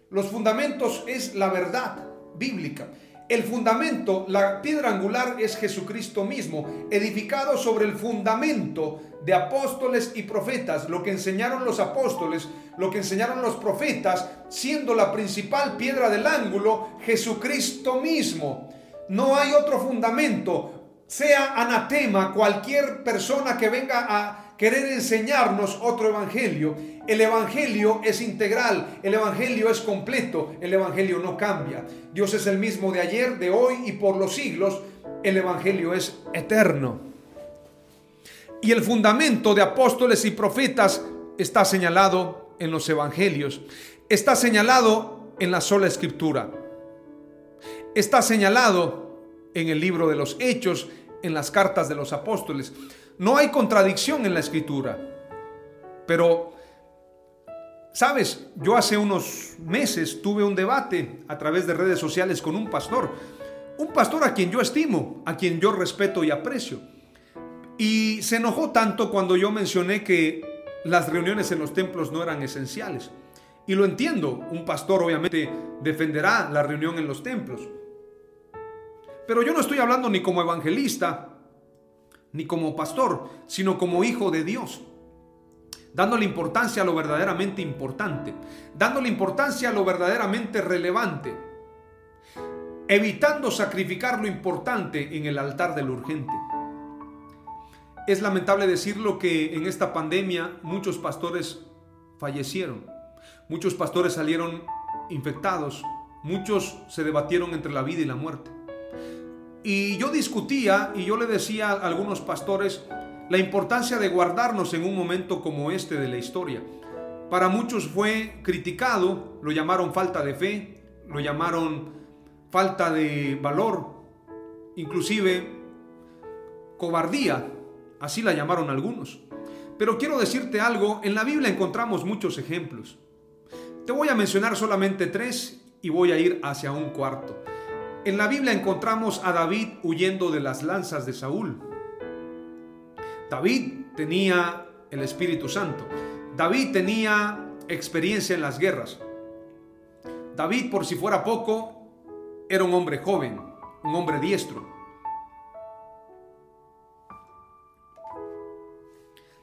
Los fundamentos es la verdad bíblica. El fundamento, la piedra angular es Jesucristo mismo, edificado sobre el fundamento de apóstoles y profetas, lo que enseñaron los apóstoles, lo que enseñaron los profetas, siendo la principal piedra del ángulo Jesucristo mismo. No hay otro fundamento, sea anatema cualquier persona que venga a querer enseñarnos otro evangelio. El evangelio es integral, el evangelio es completo, el evangelio no cambia. Dios es el mismo de ayer, de hoy y por los siglos. El evangelio es eterno. Y el fundamento de apóstoles y profetas está señalado en los evangelios. Está señalado en la sola escritura. está señalado en el libro de los Hechos, en las cartas de los apóstoles. No hay contradicción en la escritura. Pero, sabes, yo hace unos meses tuve un debate a través de redes sociales con un pastor. Un pastor a quien yo estimo, a quien yo respeto y aprecio. Y se enojó tanto cuando yo mencioné que las reuniones en los templos no eran esenciales. Y lo entiendo, un pastor obviamente defenderá la reunión en los templos. Pero yo no estoy hablando ni como evangelista, ni como pastor, sino como hijo de Dios. Dándole importancia a lo verdaderamente importante, dándole importancia a lo verdaderamente relevante, evitando sacrificar lo importante en el altar del urgente. Es lamentable decirlo que en esta pandemia muchos pastores fallecieron, muchos pastores salieron infectados, muchos se debatieron entre la vida y la muerte. Y yo discutía y yo le decía a algunos pastores la importancia de guardarnos en un momento como este de la historia. Para muchos fue criticado, lo llamaron falta de fe, lo llamaron falta de valor, inclusive cobardía, así la llamaron algunos. Pero quiero decirte algo, en la Biblia encontramos muchos ejemplos. Te voy a mencionar solamente tres y voy a ir hacia un cuarto. En la Biblia encontramos a David huyendo de las lanzas de Saúl. David tenía el Espíritu Santo. David tenía experiencia en las guerras. David, por si fuera poco, era un hombre joven, un hombre diestro.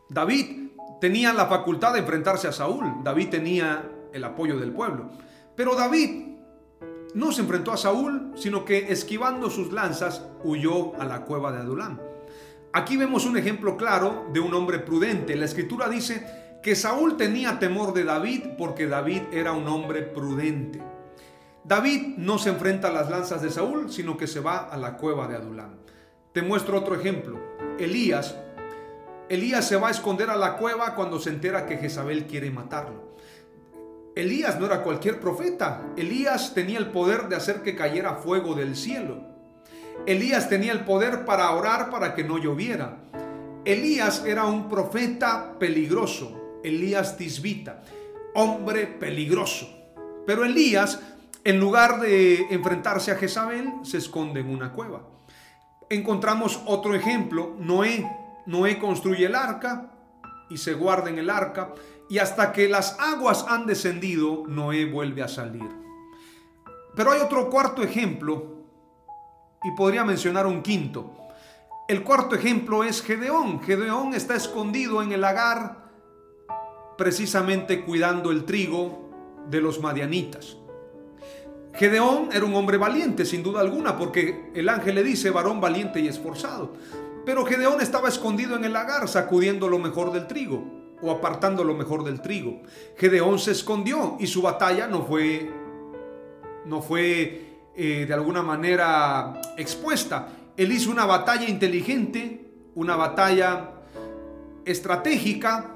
David tenía la facultad de enfrentarse a Saúl. David tenía el apoyo del pueblo. Pero David no se enfrentó a Saúl, sino que esquivando sus lanzas huyó a la cueva de Adulam. Aquí vemos un ejemplo claro de un hombre prudente. La escritura dice que Saúl tenía temor de David porque David era un hombre prudente. David no se enfrenta a las lanzas de Saúl, sino que se va a la cueva de Adulam. Te muestro otro ejemplo. Elías. Elías se va a esconder a la cueva cuando se entera que Jezabel quiere matarlo. Elías no era cualquier profeta. Elías tenía el poder de hacer que cayera fuego del cielo. Elías tenía el poder para orar para que no lloviera. Elías era un profeta peligroso. Elías tisbita, hombre peligroso. Pero Elías, en lugar de enfrentarse a Jezabel, se esconde en una cueva. Encontramos otro ejemplo, Noé. Noé construye el arca y se guarda en el arca y hasta que las aguas han descendido, Noé vuelve a salir. Pero hay otro cuarto ejemplo, y podría mencionar un quinto. El cuarto ejemplo es Gedeón. Gedeón está escondido en el lagar, precisamente cuidando el trigo de los madianitas. Gedeón era un hombre valiente, sin duda alguna, porque el ángel le dice varón valiente y esforzado. Pero Gedeón estaba escondido en el lagar, sacudiendo lo mejor del trigo o apartando lo mejor del trigo. Gedeón se escondió y su batalla no fue, no fue eh, de alguna manera expuesta. Él hizo una batalla inteligente, una batalla estratégica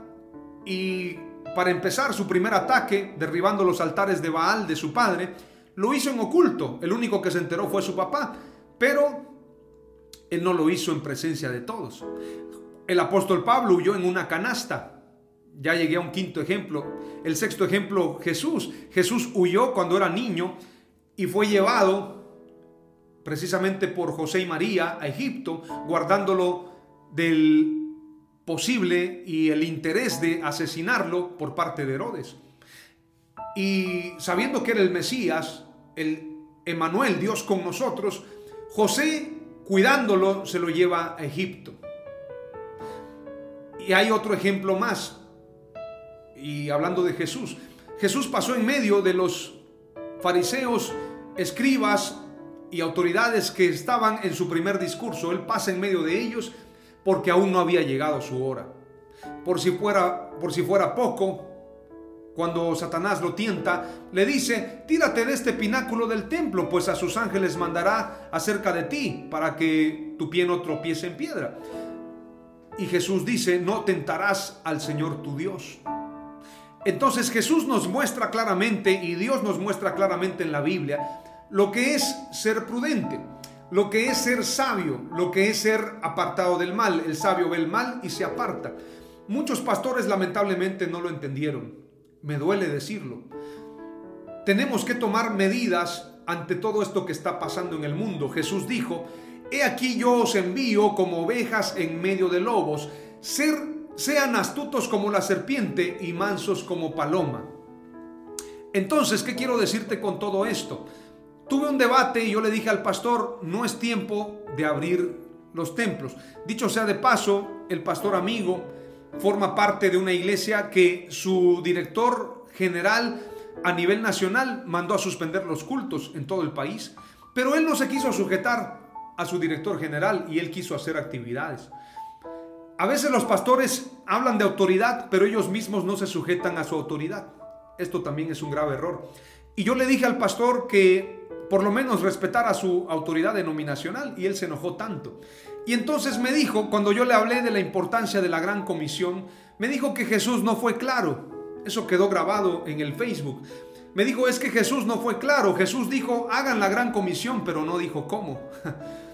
y para empezar su primer ataque, derribando los altares de Baal de su padre, lo hizo en oculto. El único que se enteró fue su papá, pero él no lo hizo en presencia de todos. El apóstol Pablo huyó en una canasta ya llegué a un quinto ejemplo. El sexto ejemplo, Jesús. Jesús huyó cuando era niño y fue llevado precisamente por José y María a Egipto, guardándolo del posible y el interés de asesinarlo por parte de Herodes. Y sabiendo que era el Mesías, el Emanuel, Dios con nosotros, José, cuidándolo, se lo lleva a Egipto. Y hay otro ejemplo más. Y hablando de Jesús, Jesús pasó en medio de los fariseos, escribas y autoridades que estaban en su primer discurso. Él pasa en medio de ellos porque aún no había llegado su hora. Por si fuera, por si fuera poco, cuando Satanás lo tienta, le dice, tírate de este pináculo del templo, pues a sus ángeles mandará acerca de ti para que tu pie no tropiece en piedra. Y Jesús dice, no tentarás al Señor tu Dios. Entonces Jesús nos muestra claramente y Dios nos muestra claramente en la Biblia lo que es ser prudente, lo que es ser sabio, lo que es ser apartado del mal. El sabio ve el mal y se aparta. Muchos pastores lamentablemente no lo entendieron. Me duele decirlo. Tenemos que tomar medidas ante todo esto que está pasando en el mundo. Jesús dijo, He aquí yo os envío como ovejas en medio de lobos. Ser, sean astutos como la serpiente y mansos como paloma. Entonces, ¿qué quiero decirte con todo esto? Tuve un debate y yo le dije al pastor, no es tiempo de abrir los templos. Dicho sea de paso, el pastor amigo forma parte de una iglesia que su director general a nivel nacional mandó a suspender los cultos en todo el país, pero él no se quiso sujetar a su director general y él quiso hacer actividades. A veces los pastores hablan de autoridad, pero ellos mismos no se sujetan a su autoridad. Esto también es un grave error. Y yo le dije al pastor que por lo menos respetara su autoridad denominacional y él se enojó tanto. Y entonces me dijo, cuando yo le hablé de la importancia de la gran comisión, me dijo que Jesús no fue claro. Eso quedó grabado en el Facebook. Me dijo, es que Jesús no fue claro. Jesús dijo, hagan la gran comisión, pero no dijo cómo. *laughs*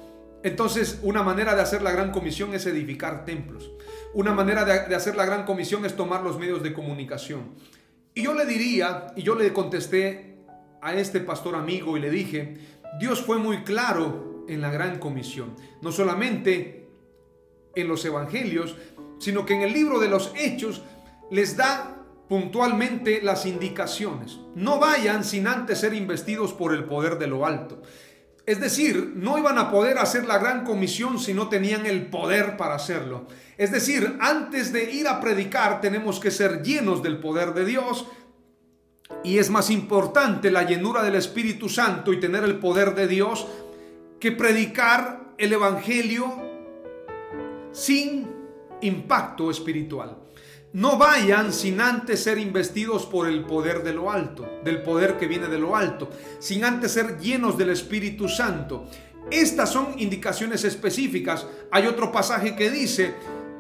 Entonces, una manera de hacer la gran comisión es edificar templos. Una manera de, hacer la gran comisión es tomar los medios de comunicación. Y yo le diría, y yo le contesté a este pastor amigo y le dije, Dios fue muy claro en la gran comisión. No solamente en los evangelios, sino que en el libro de los hechos les da puntualmente las indicaciones. No vayan sin antes ser investidos por el poder de lo alto. Es decir, no iban a poder hacer la gran comisión si no tenían el poder para hacerlo. Es decir, antes de ir a predicar tenemos que ser llenos del poder de Dios. Y es más importante la llenura del Espíritu Santo y tener el poder de Dios que predicar el Evangelio sin impacto espiritual. No vayan sin antes ser investidos por el poder de lo alto, del poder que viene de lo alto, sin antes ser llenos del Espíritu Santo. Estas son indicaciones específicas. Hay otro pasaje que dice,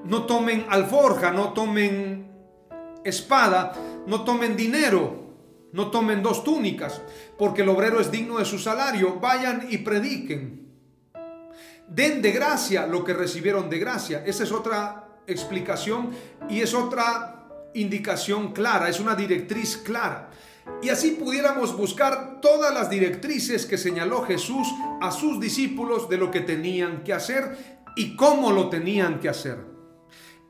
no tomen alforja, no tomen espada, no tomen dinero, no tomen dos túnicas, porque el obrero es digno de su salario. Vayan y prediquen. Den de gracia lo que recibieron de gracia. Esa es otra explicación y es otra indicación clara, es una directriz clara. Y así pudiéramos buscar todas las directrices que señaló Jesús a sus discípulos de lo que tenían que hacer y cómo lo tenían que hacer.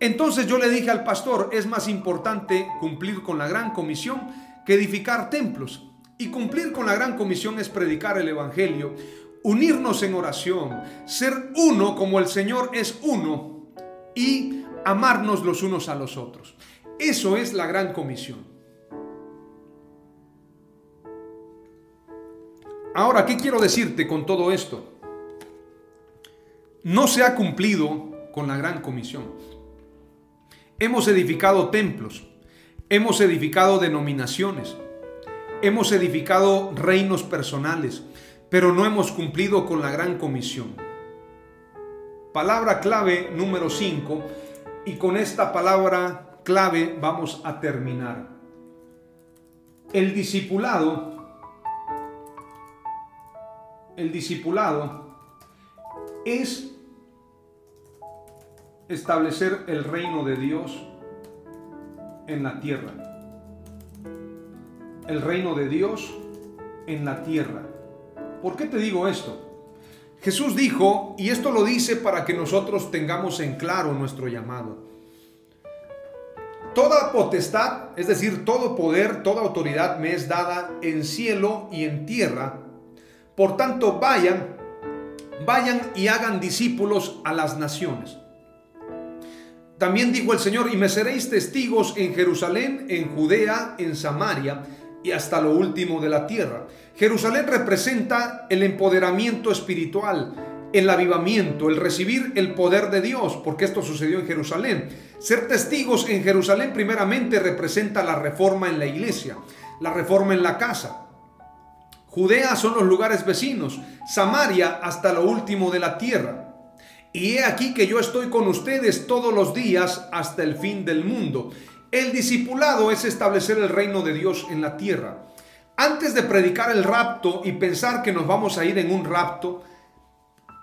Entonces yo le dije al pastor, es más importante cumplir con la gran comisión que edificar templos. Y cumplir con la gran comisión es predicar el Evangelio, unirnos en oración, ser uno como el Señor es uno y amarnos los unos a los otros. Eso es la gran comisión. Ahora, ¿qué quiero decirte con todo esto? No se ha cumplido con la gran comisión. Hemos edificado templos, hemos edificado denominaciones, hemos edificado reinos personales, pero no hemos cumplido con la gran comisión. Palabra clave número 5 y con esta palabra clave vamos a terminar. El discipulado, el discipulado es establecer el reino de Dios en la tierra. El reino de Dios en la tierra. ¿Por qué te digo esto? Jesús dijo, y esto lo dice para que nosotros tengamos en claro nuestro llamado. Toda potestad, es decir, todo poder, toda autoridad me es dada en cielo y en tierra. Por tanto, vayan, vayan y hagan discípulos a las naciones. También dijo el Señor, y me seréis testigos en Jerusalén, en Judea, en Samaria y hasta lo último de la tierra. Jerusalén representa el empoderamiento espiritual, el avivamiento, el recibir el poder de Dios, porque esto sucedió en Jerusalén. Ser testigos en Jerusalén primeramente representa la reforma en la iglesia, la reforma en la casa. Judea son los lugares vecinos, Samaria hasta lo último de la tierra. Y he aquí que yo estoy con ustedes todos los días hasta el fin del mundo. El discipulado es establecer el reino de Dios en la tierra. Antes de predicar el rapto y pensar que nos vamos a ir en un rapto,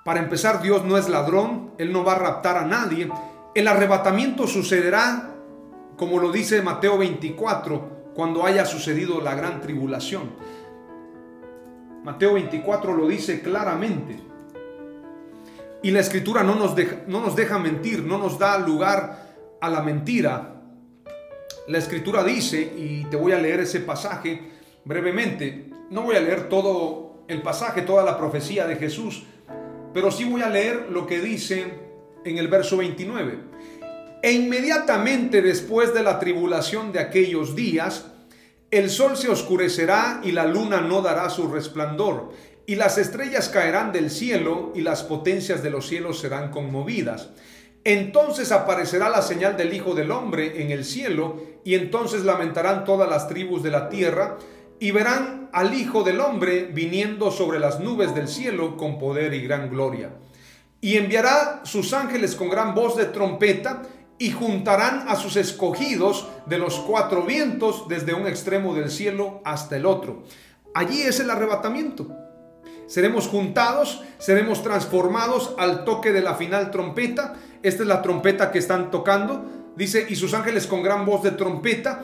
para empezar, Dios no es ladrón, Él no va a raptar a nadie. El arrebatamiento sucederá, como lo dice Mateo 24, cuando haya sucedido la gran tribulación. Mateo 24 lo dice claramente. Y la escritura no nos, deja, no nos deja mentir, no nos da lugar a la mentira. La escritura dice, y te voy a leer ese pasaje brevemente, no voy a leer todo el pasaje, toda la profecía de Jesús, pero sí voy a leer lo que dice en el verso 29. E inmediatamente después de la tribulación de aquellos días, el sol se oscurecerá y la luna no dará su resplandor, y las estrellas caerán del cielo y las potencias de los cielos serán conmovidas. Entonces aparecerá la señal del Hijo del Hombre en el cielo, y entonces lamentarán todas las tribus de la tierra, y verán al Hijo del Hombre viniendo sobre las nubes del cielo con poder y gran gloria. Y enviará sus ángeles con gran voz de trompeta, y juntarán a sus escogidos de los cuatro vientos desde un extremo del cielo hasta el otro. Allí es el arrebatamiento. Seremos juntados, seremos transformados al toque de la final trompeta. Esta es la trompeta que están tocando. Dice, y sus ángeles con gran voz de trompeta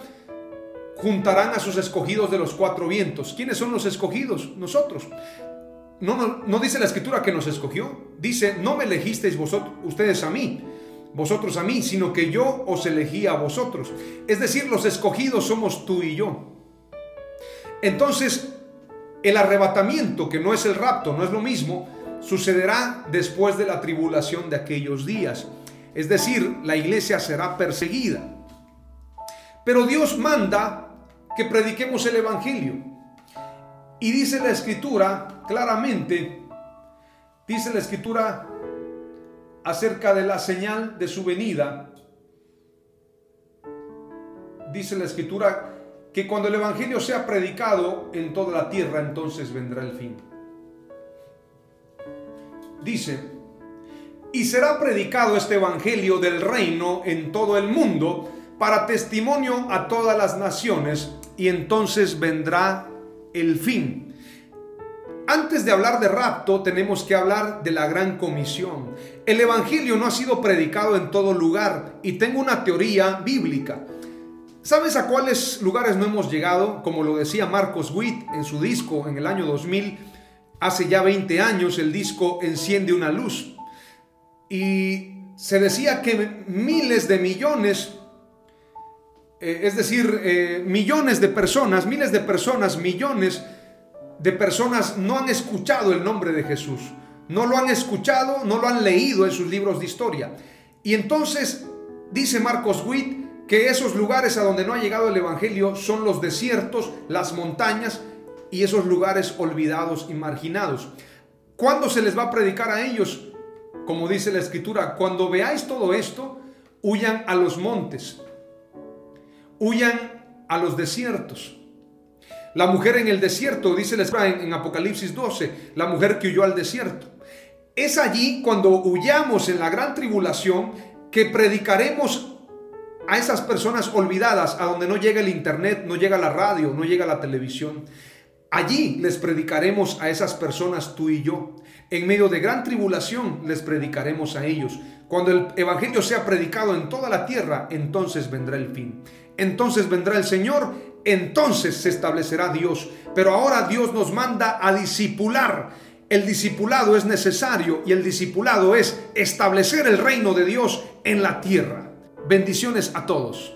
juntarán a sus escogidos de los cuatro vientos. ¿Quiénes son los escogidos? Nosotros. No, no, no dice la escritura que nos escogió. Dice, no me elegisteis vosotros, ustedes a mí vosotros a mí, sino que yo os elegí a vosotros. Es decir, los escogidos somos tú y yo. Entonces, el arrebatamiento, que no es el rapto, no es lo mismo, sucederá después de la tribulación de aquellos días. Es decir, la iglesia será perseguida. Pero Dios manda que prediquemos el Evangelio. Y dice la escritura claramente, dice la escritura acerca de la señal de su venida, dice la escritura que cuando el Evangelio sea predicado en toda la tierra, entonces vendrá el fin. Dice, y será predicado este Evangelio del reino en todo el mundo para testimonio a todas las naciones, y entonces vendrá el fin. Antes de hablar de rapto, tenemos que hablar de la gran comisión. El Evangelio no ha sido predicado en todo lugar y tengo una teoría bíblica. ¿Sabes a cuáles lugares no hemos llegado? Como lo decía Marcos Witt en su disco en el año 2000, hace ya 20 años el disco Enciende una luz. Y se decía que miles de millones, eh, es decir, eh, millones de personas, miles de personas, millones de personas no han escuchado el nombre de Jesús, no lo han escuchado, no lo han leído en sus libros de historia. Y entonces dice Marcos Witt que esos lugares a donde no ha llegado el Evangelio son los desiertos, las montañas y esos lugares olvidados y marginados. ¿Cuándo se les va a predicar a ellos? Como dice la escritura, cuando veáis todo esto, huyan a los montes, huyan a los desiertos. La mujer en el desierto, dice la en, en Apocalipsis 12, la mujer que huyó al desierto. Es allí cuando huyamos en la gran tribulación que predicaremos a esas personas olvidadas, a donde no llega el internet, no llega la radio, no llega la televisión. Allí les predicaremos a esas personas tú y yo. En medio de gran tribulación les predicaremos a ellos. Cuando el Evangelio sea predicado en toda la tierra, entonces vendrá el fin. Entonces vendrá el Señor entonces se establecerá Dios. Pero ahora Dios nos manda a disipular. El discipulado es necesario y el discipulado es establecer el reino de Dios en la tierra. Bendiciones a todos.